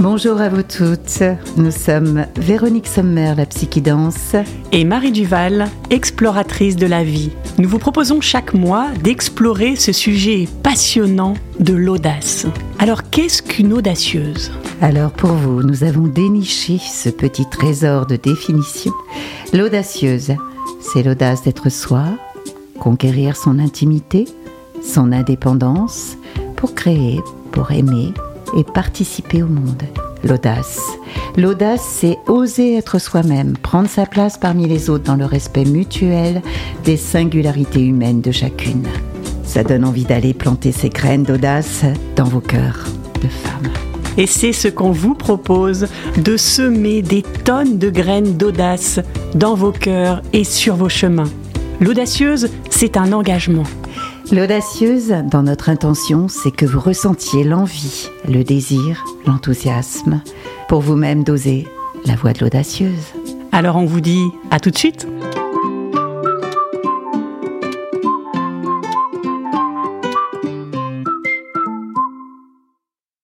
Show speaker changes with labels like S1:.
S1: Bonjour à vous toutes. Nous sommes Véronique Sommer, la psychidance.
S2: Et Marie Duval, exploratrice de la vie. Nous vous proposons chaque mois d'explorer ce sujet passionnant de l'audace. Alors qu'est-ce qu'une audacieuse?
S1: Alors pour vous, nous avons déniché ce petit trésor de définition. L'audacieuse, c'est l'audace d'être soi, conquérir son intimité, son indépendance, pour créer, pour aimer et participer au monde. L'audace. L'audace, c'est oser être soi-même, prendre sa place parmi les autres dans le respect mutuel des singularités humaines de chacune. Ça donne envie d'aller planter ses graines d'audace dans vos cœurs de femmes.
S2: Et c'est ce qu'on vous propose, de semer des tonnes de graines d'audace dans vos cœurs et sur vos chemins. L'audacieuse, c'est un engagement.
S1: L'audacieuse, dans notre intention, c'est que vous ressentiez l'envie, le désir, l'enthousiasme, pour vous-même d'oser la voix de l'audacieuse.
S2: Alors on vous dit à tout de suite